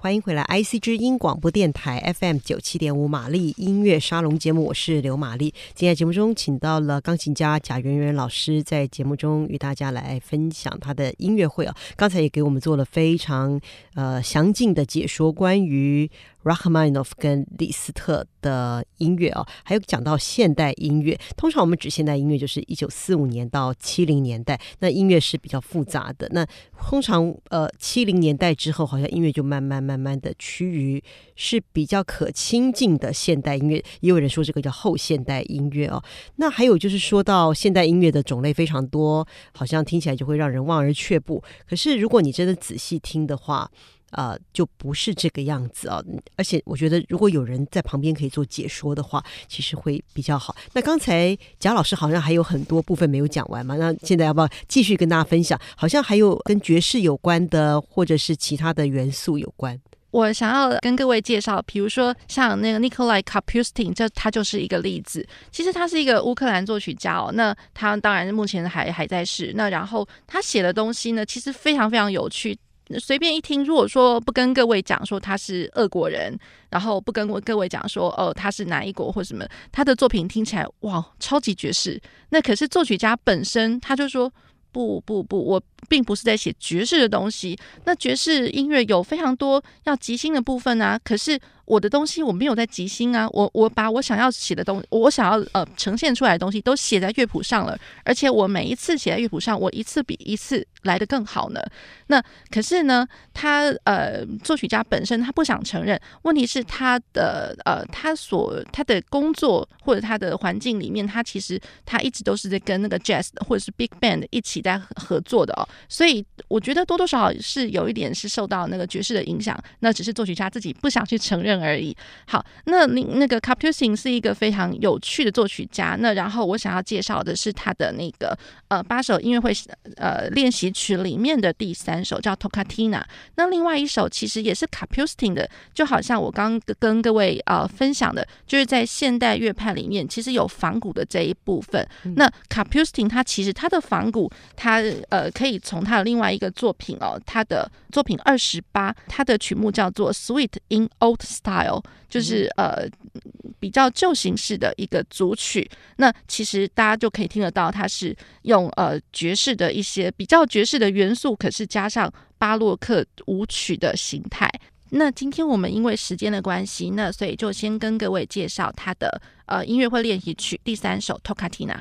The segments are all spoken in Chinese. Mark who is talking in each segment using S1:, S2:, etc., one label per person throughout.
S1: 欢迎回来，IC 之音广播电台 FM 九七点五玛丽音乐沙龙节目，我是刘玛丽。今天节目中请到了钢琴家贾圆圆老师，在节目中与大家来分享他的音乐会啊。刚才也给我们做了非常呃详尽的解说，关于。Rahman of 跟李斯特的音乐啊，还有讲到现代音乐。通常我们指现代音乐就是一九四五年到七零年代，那音乐是比较复杂的。那通常呃七零年代之后，好像音乐就慢慢慢慢的趋于是比较可亲近的现代音乐。也有人说这个叫后现代音乐哦。那还有就是说到现代音乐的种类非常多，好像听起来就会让人望而却步。可是如果你真的仔细听的话，呃，就不是这个样子啊！而且我觉得，如果有人在旁边可以做解说的话，其实会比较好。那刚才贾老师好像还有很多部分没有讲完嘛？那现在要不要继续跟大家分享？好像还有跟爵士有关的，或者是其他的元素有关。
S2: 我想要跟各位介绍，比如说像那个 Nikolai Kapustin，这他就是一个例子。其实他是一个乌克兰作曲家哦。那他当然目前还还在世。那然后他写的东西呢，其实非常非常有趣。随便一听，如果说不跟各位讲说他是俄国人，然后不跟各位讲说哦他是哪一国或什么，他的作品听起来哇超级爵士。那可是作曲家本身他就说不不不，我并不是在写爵士的东西。那爵士音乐有非常多要即兴的部分啊，可是。我的东西我没有在即兴啊，我我把我想要写的东西，我想要呃呈现出来的东西都写在乐谱上了，而且我每一次写在乐谱上，我一次比一次来的更好呢。那可是呢，他呃作曲家本身他不想承认，问题是他的呃他所他的工作或者他的环境里面，他其实他一直都是在跟那个 jazz 或者是 big band 一起在合作的哦，所以我觉得多多少少是有一点是受到那个爵士的影响，那只是作曲家自己不想去承认。而已。好，那您那个 Kapustin 是一个非常有趣的作曲家。那然后我想要介绍的是他的那个呃八首音乐会呃练习曲里面的第三首叫 Toccata。那另外一首其实也是 c a p u s t i n 的，就好像我刚跟各位呃分享的，就是在现代乐派里面其实有仿古的这一部分。嗯、那 c a p u s t i n 他其实他的仿古，他呃可以从他的另外一个作品哦，他的作品二十八，他的曲目叫做 Suite in Old Style。就是呃比较旧形式的一个组曲，那其实大家就可以听得到，它是用呃爵士的一些比较爵士的元素，可是加上巴洛克舞曲的形态。那今天我们因为时间的关系，那所以就先跟各位介绍他的呃音乐会练习曲第三首 Toccatina。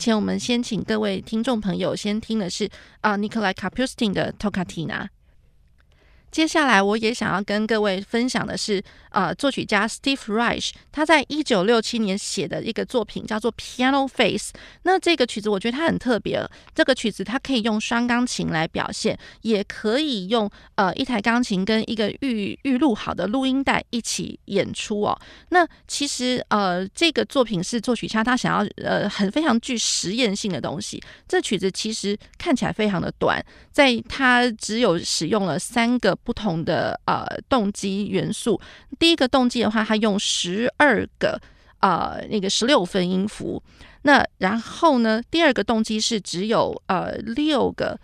S2: 前我们先请各位听众朋友先听的是啊，，Nicolai 卡普斯汀的 Toccatina。接下来我也想要跟各位分享的是，呃，作曲家 Steve Reich 他在一九六七年写的一个作品叫做《Piano Face》。那这个曲子我觉得它很特别，这个曲子它可以用双钢琴来表现，也可以用呃一台钢琴跟一个预预录好的录音带一起演出哦。那其实呃这个作品是作曲家他想要呃很非常具实验性的东西。这曲子其实看起来非常的短，在它只有使用了三个。不同的呃动机元素，第一个动机的话，它用十二个呃那个十六分音符，那然后呢，第二个动机是只有呃六个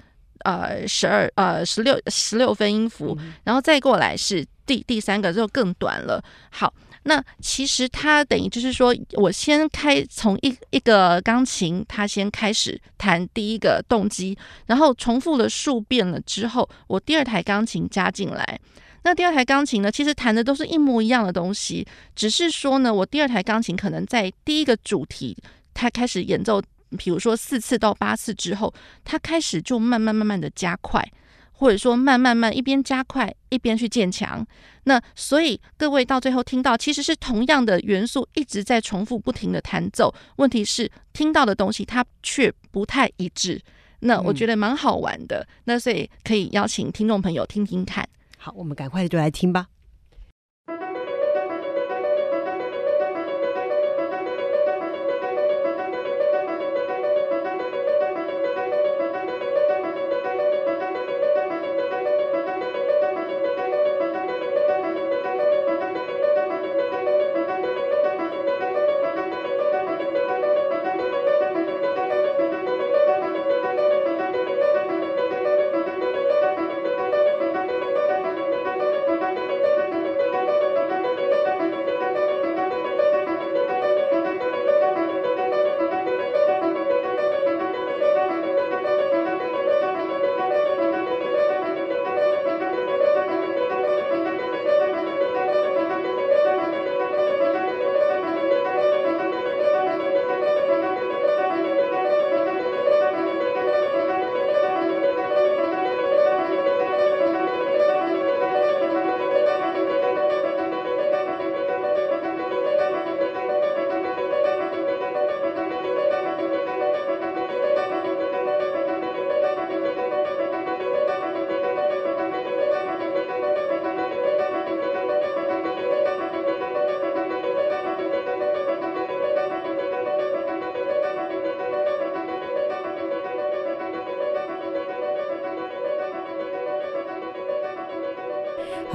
S2: 呃十二呃十六十六分音符，然后再过来是第第三个就更短了。好。那其实它等于就是说，我先开从一一个钢琴，它先开始弹第一个动机，然后重复了数遍了之后，我第二台钢琴加进来。那第二台钢琴呢，其实弹的都是一模一样的东西，只是说呢，我第二台钢琴可能在第一个主题它开始演奏，比如说四次到八次之后，它开始就慢慢慢慢的加快。或者说慢慢慢一边加快一边去渐强，那所以各位到最后听到其实是同样的元素一直在重复不停的弹奏，问题是听到的东西它却不太一致。那我觉得蛮好玩的，嗯、那所以可以邀请听众朋友听听看。
S1: 好，我们赶快就来听吧。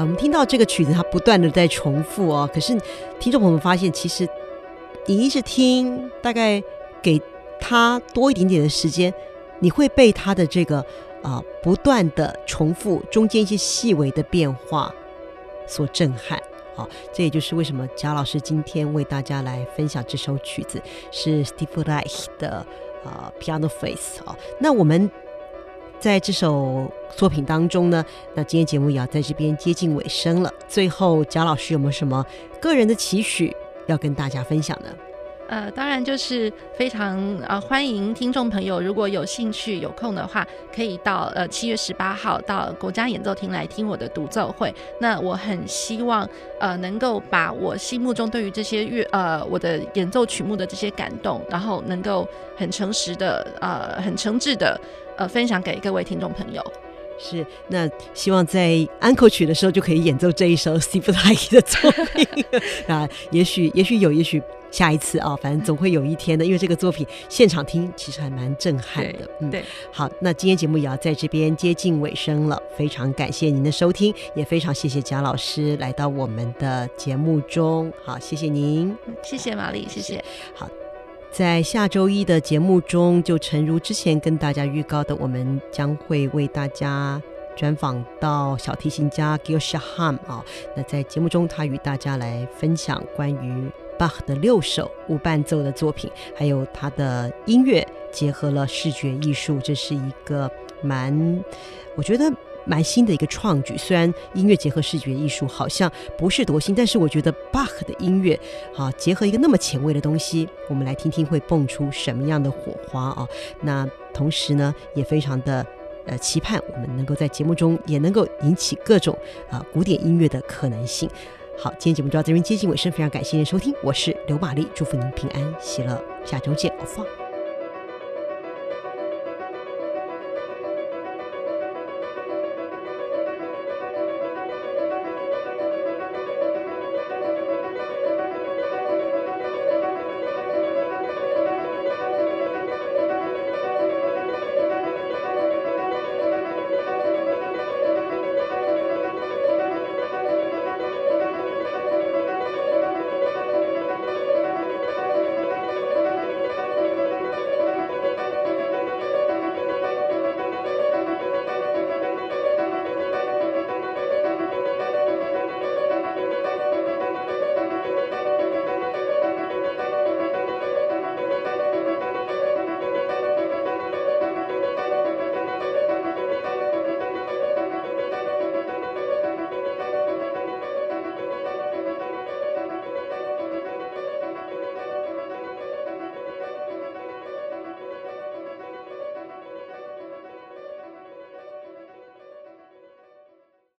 S1: 我们听到这个曲子，它不断的在重复哦。可是听众朋友们发现，其实你一直听，大概给他多一点点的时间，你会被他的这个啊、不断的重复中间一些细微的变化所震撼。好，这也就是为什么贾老师今天为大家来分享这首曲子，是 Steve Reich 的啊、Piano Face 啊。那我们。在这首作品当中呢，那今天节目也要在这边接近尾声了。最后，贾老师有没有什么个人的期许要跟大家分享呢？
S2: 呃，当然就是非常呃欢迎听众朋友，如果有兴趣有空的话，可以到呃七月十八号到国家演奏厅来听我的独奏会。那我很希望呃能够把我心目中对于这些乐呃我的演奏曲目的这些感动，然后能够很诚实的呃很诚挚的呃分享给各位听众朋友。
S1: 是，那希望在安可曲的时候就可以演奏这一首 Steve Reich 的作品啊，也许也许有，也许。下一次啊，反正总会有一天的，因为这个作品现场听其实还蛮震撼的。
S2: 嗯，对。
S1: 好，那今天节目也要在这边接近尾声了，非常感谢您的收听，也非常谢谢贾老师来到我们的节目中。好，谢谢您，
S2: 谢谢玛丽，谢谢。
S1: 好，在下周一的节目中，就诚如之前跟大家预告的，我们将会为大家专访到小提琴家 Gil Shaham 啊。那在节目中，他与大家来分享关于。巴赫的六首无伴奏的作品，还有他的音乐结合了视觉艺术，这是一个蛮，我觉得蛮新的一个创举。虽然音乐结合视觉艺术好像不是多新，但是我觉得巴赫的音乐啊，结合一个那么前卫的东西，我们来听听会蹦出什么样的火花啊！那同时呢，也非常的。呃期盼我们能够在节目中也能够引起各种啊、古典音乐的可能性。好，今天节目就到这边接近尾声，非常感谢您收听，我是刘玛丽，祝福您平安喜乐，下周见，欧放。